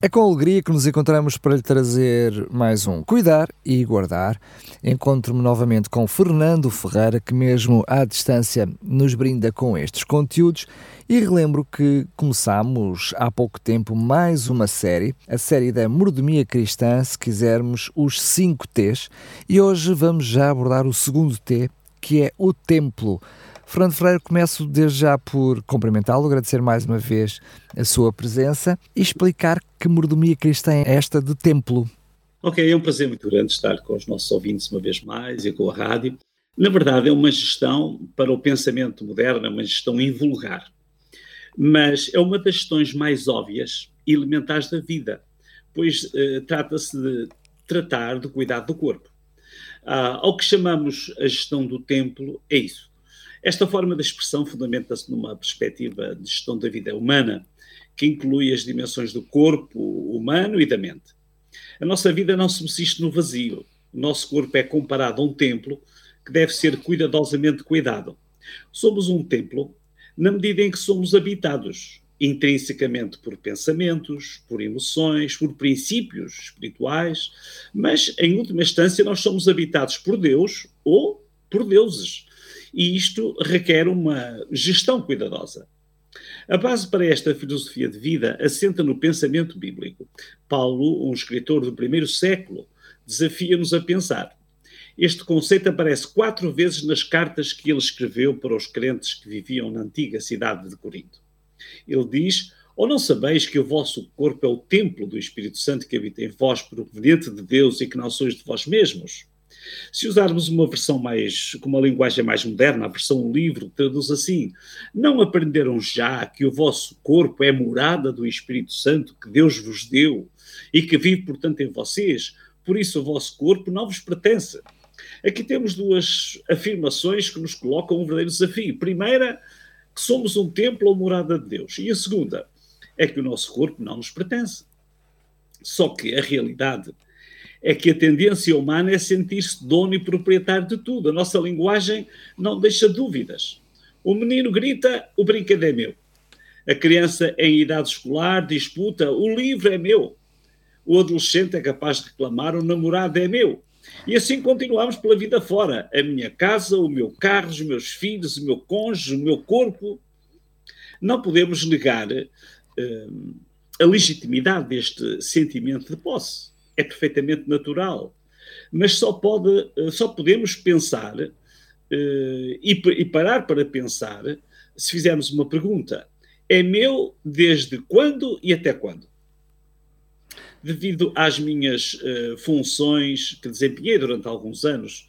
É com alegria que nos encontramos para lhe trazer mais um Cuidar e Guardar. Encontro-me novamente com Fernando Ferreira, que, mesmo à distância, nos brinda com estes conteúdos. E relembro que começámos há pouco tempo mais uma série, a série da Mordomia Cristã, se quisermos, os 5 T's. E hoje vamos já abordar o segundo T, que é o Templo. Fernando Freire, começo desde já por cumprimentá-lo, agradecer mais uma vez a sua presença e explicar que mordomia cristã é esta de templo. Ok, é um prazer muito grande estar com os nossos ouvintes uma vez mais e com a rádio. Na verdade, é uma gestão para o pensamento moderno, é uma gestão invulgar, mas é uma das gestões mais óbvias e elementares da vida, pois eh, trata-se de tratar do cuidado do corpo. Ah, ao que chamamos a gestão do templo, é isso esta forma de expressão fundamenta-se numa perspectiva de gestão da vida humana, que inclui as dimensões do corpo humano e da mente. A nossa vida não subsiste no vazio. O nosso corpo é comparado a um templo que deve ser cuidadosamente cuidado. Somos um templo na medida em que somos habitados intrinsecamente por pensamentos, por emoções, por princípios espirituais, mas em última instância nós somos habitados por Deus ou por deuses e isto requer uma gestão cuidadosa. A base para esta filosofia de vida assenta no pensamento bíblico. Paulo, um escritor do primeiro século, desafia-nos a pensar. Este conceito aparece quatro vezes nas cartas que ele escreveu para os crentes que viviam na antiga cidade de Corinto. Ele diz: Ou não sabeis que o vosso corpo é o templo do Espírito Santo que habita em vós, proveniente de Deus e que não sois de vós mesmos? Se usarmos uma versão mais, com uma linguagem mais moderna, a versão livre, traduz assim: Não aprenderam já que o vosso corpo é morada do Espírito Santo que Deus vos deu e que vive, portanto, em vocês? Por isso o vosso corpo não vos pertence. Aqui temos duas afirmações que nos colocam um verdadeiro desafio. Primeira, que somos um templo ou morada de Deus. E a segunda, é que o nosso corpo não nos pertence. Só que a realidade é que a tendência humana é sentir-se dono e proprietário de tudo. A nossa linguagem não deixa dúvidas. O menino grita, o brinquedo é meu. A criança em idade escolar disputa, o livro é meu. O adolescente é capaz de reclamar, o namorado é meu. E assim continuamos pela vida fora. A minha casa, o meu carro, os meus filhos, o meu cônjuge, o meu corpo. Não podemos negar uh, a legitimidade deste sentimento de posse é perfeitamente natural. Mas só, pode, eh, só podemos pensar uh, e, e parar para pensar se fizermos uma pergunta. É meu desde quando e até quando? Devido às minhas uh, funções que desempenhei durante alguns anos,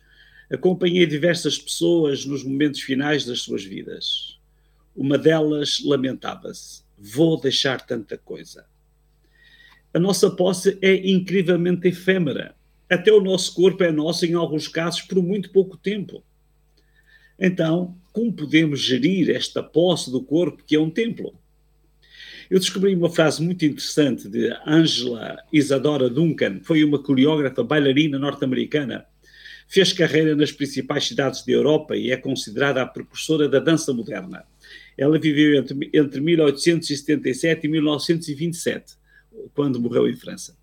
acompanhei diversas pessoas nos momentos finais das suas vidas. Uma delas lamentava-se: vou deixar tanta coisa a nossa posse é incrivelmente efêmera. Até o nosso corpo é nosso, em alguns casos, por muito pouco tempo. Então, como podemos gerir esta posse do corpo que é um templo? Eu descobri uma frase muito interessante de Angela Isadora Duncan, foi uma coreógrafa bailarina norte-americana. Fez carreira nas principais cidades da Europa e é considerada a precursora da dança moderna. Ela viveu entre, entre 1877 e 1927 quando morreu em França.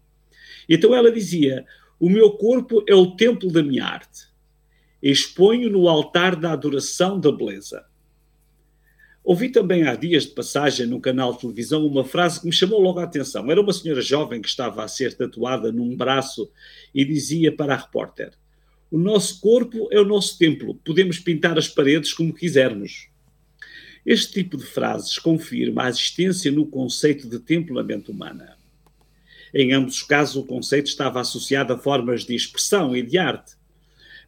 Então ela dizia: O meu corpo é o templo da minha arte. Exponho no altar da adoração da beleza. Ouvi também há dias de passagem num canal de televisão uma frase que me chamou logo a atenção. Era uma senhora jovem que estava a ser tatuada num braço e dizia para a repórter: O nosso corpo é o nosso templo, podemos pintar as paredes como quisermos. Este tipo de frases confirma a existência no conceito de templo na mente humana. Em ambos os casos, o conceito estava associado a formas de expressão e de arte.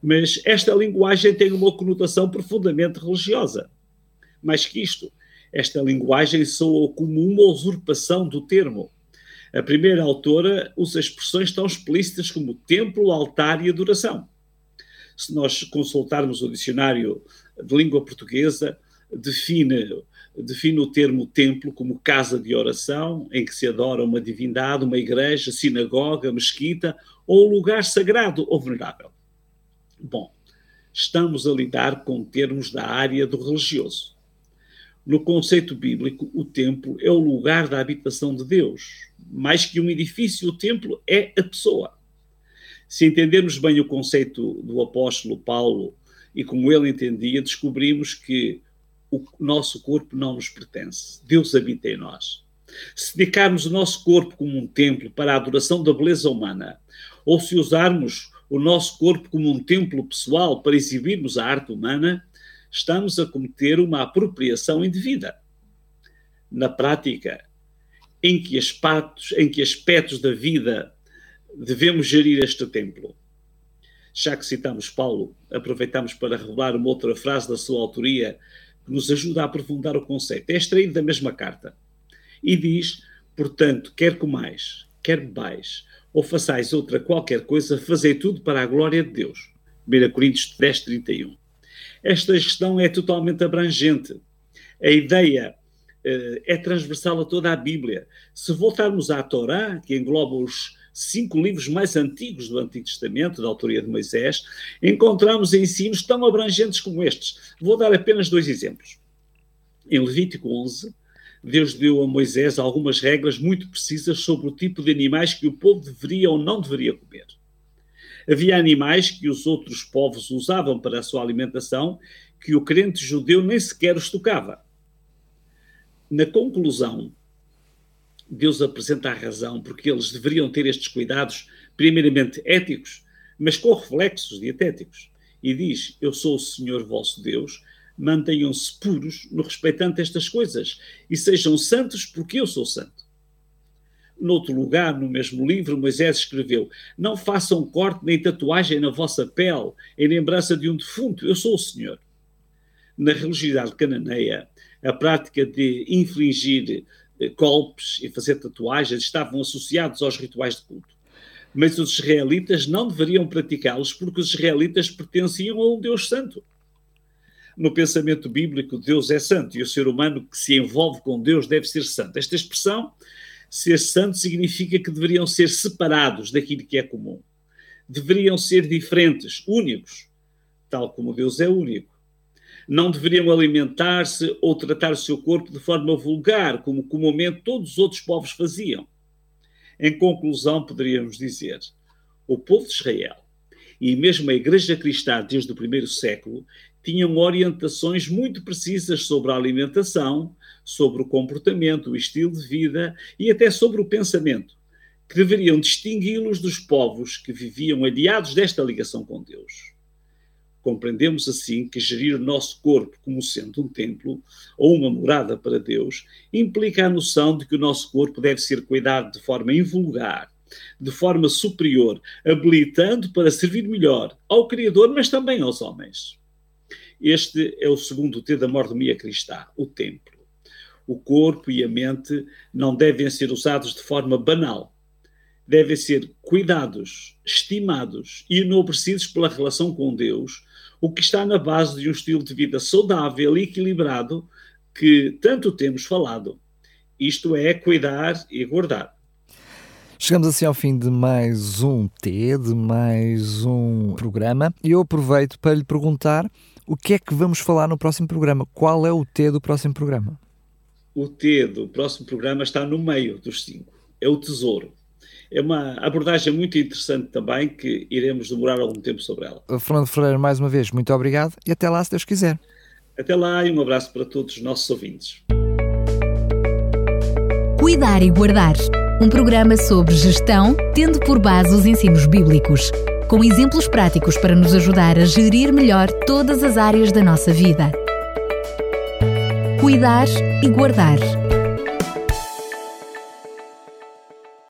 Mas esta linguagem tem uma conotação profundamente religiosa. Mais que isto, esta linguagem soa como uma usurpação do termo. A primeira autora usa expressões tão explícitas como templo, altar e adoração. Se nós consultarmos o dicionário de língua portuguesa, define define o termo templo como casa de oração, em que se adora uma divindade, uma igreja, sinagoga, mesquita ou lugar sagrado ou venerável. Bom, estamos a lidar com termos da área do religioso. No conceito bíblico, o templo é o lugar da habitação de Deus. Mais que um edifício, o templo é a pessoa. Se entendermos bem o conceito do apóstolo Paulo e como ele entendia, descobrimos que o nosso corpo não nos pertence. Deus habita em nós. Se dedicarmos o nosso corpo como um templo para a adoração da beleza humana, ou se usarmos o nosso corpo como um templo pessoal para exibirmos a arte humana, estamos a cometer uma apropriação indevida. Na prática, em que aspectos, em que aspectos da vida devemos gerir este templo? Já que citamos Paulo, aproveitamos para revelar uma outra frase da sua autoria que nos ajuda a aprofundar o conceito. É extraído da mesma carta e diz: portanto, quer comais, quer bebais, ou façais outra qualquer coisa, fazei tudo para a glória de Deus. 1 Coríntios 10, 31. Esta gestão é totalmente abrangente. A ideia uh, é transversal a toda a Bíblia. Se voltarmos à Torá, que engloba os cinco livros mais antigos do Antigo Testamento, da autoria de Moisés, encontramos ensinos tão abrangentes como estes. Vou dar apenas dois exemplos. Em Levítico 11, Deus deu a Moisés algumas regras muito precisas sobre o tipo de animais que o povo deveria ou não deveria comer. Havia animais que os outros povos usavam para a sua alimentação que o crente judeu nem sequer os tocava. Na conclusão, Deus apresenta a razão porque eles deveriam ter estes cuidados, primeiramente éticos, mas com reflexos dietéticos. E diz: Eu sou o Senhor vosso Deus, mantenham-se puros no respeitante estas coisas e sejam santos porque eu sou santo. Noutro lugar, no mesmo livro, Moisés escreveu: Não façam corte nem tatuagem na vossa pele, em lembrança de um defunto, eu sou o Senhor. Na religiosidade cananeia, a prática de infligir golpes e fazer tatuagens estavam associados aos rituais de culto. Mas os israelitas não deveriam praticá-los porque os israelitas pertenciam a um Deus santo. No pensamento bíblico, Deus é santo e o ser humano que se envolve com Deus deve ser santo. Esta expressão, ser santo, significa que deveriam ser separados daquilo que é comum. Deveriam ser diferentes, únicos, tal como Deus é único não deveriam alimentar-se ou tratar o seu corpo de forma vulgar, como comumente todos os outros povos faziam. Em conclusão, poderíamos dizer: o povo de Israel e mesmo a Igreja Cristã desde o primeiro século tinham orientações muito precisas sobre a alimentação, sobre o comportamento, o estilo de vida e até sobre o pensamento, que deveriam distingui-los dos povos que viviam aliados desta ligação com Deus. Compreendemos assim que gerir o nosso corpo como sendo um templo ou uma morada para Deus implica a noção de que o nosso corpo deve ser cuidado de forma invulgar, de forma superior, habilitando para servir melhor ao Criador, mas também aos homens. Este é o segundo T da mordomia cristã, o templo. O corpo e a mente não devem ser usados de forma banal. Devem ser cuidados, estimados e enobrecidos pela relação com Deus o que está na base de um estilo de vida saudável e equilibrado que tanto temos falado. Isto é cuidar e guardar. Chegamos assim ao fim de mais um T, de mais um programa, e eu aproveito para lhe perguntar o que é que vamos falar no próximo programa. Qual é o T do próximo programa? O T do próximo programa está no meio dos cinco. É o tesouro é uma abordagem muito interessante também, que iremos demorar algum tempo sobre ela. Fernando Ferreira, mais uma vez, muito obrigado e até lá, se Deus quiser. Até lá e um abraço para todos os nossos ouvintes. Cuidar e Guardar um programa sobre gestão, tendo por base os ensinos bíblicos, com exemplos práticos para nos ajudar a gerir melhor todas as áreas da nossa vida. Cuidar e Guardar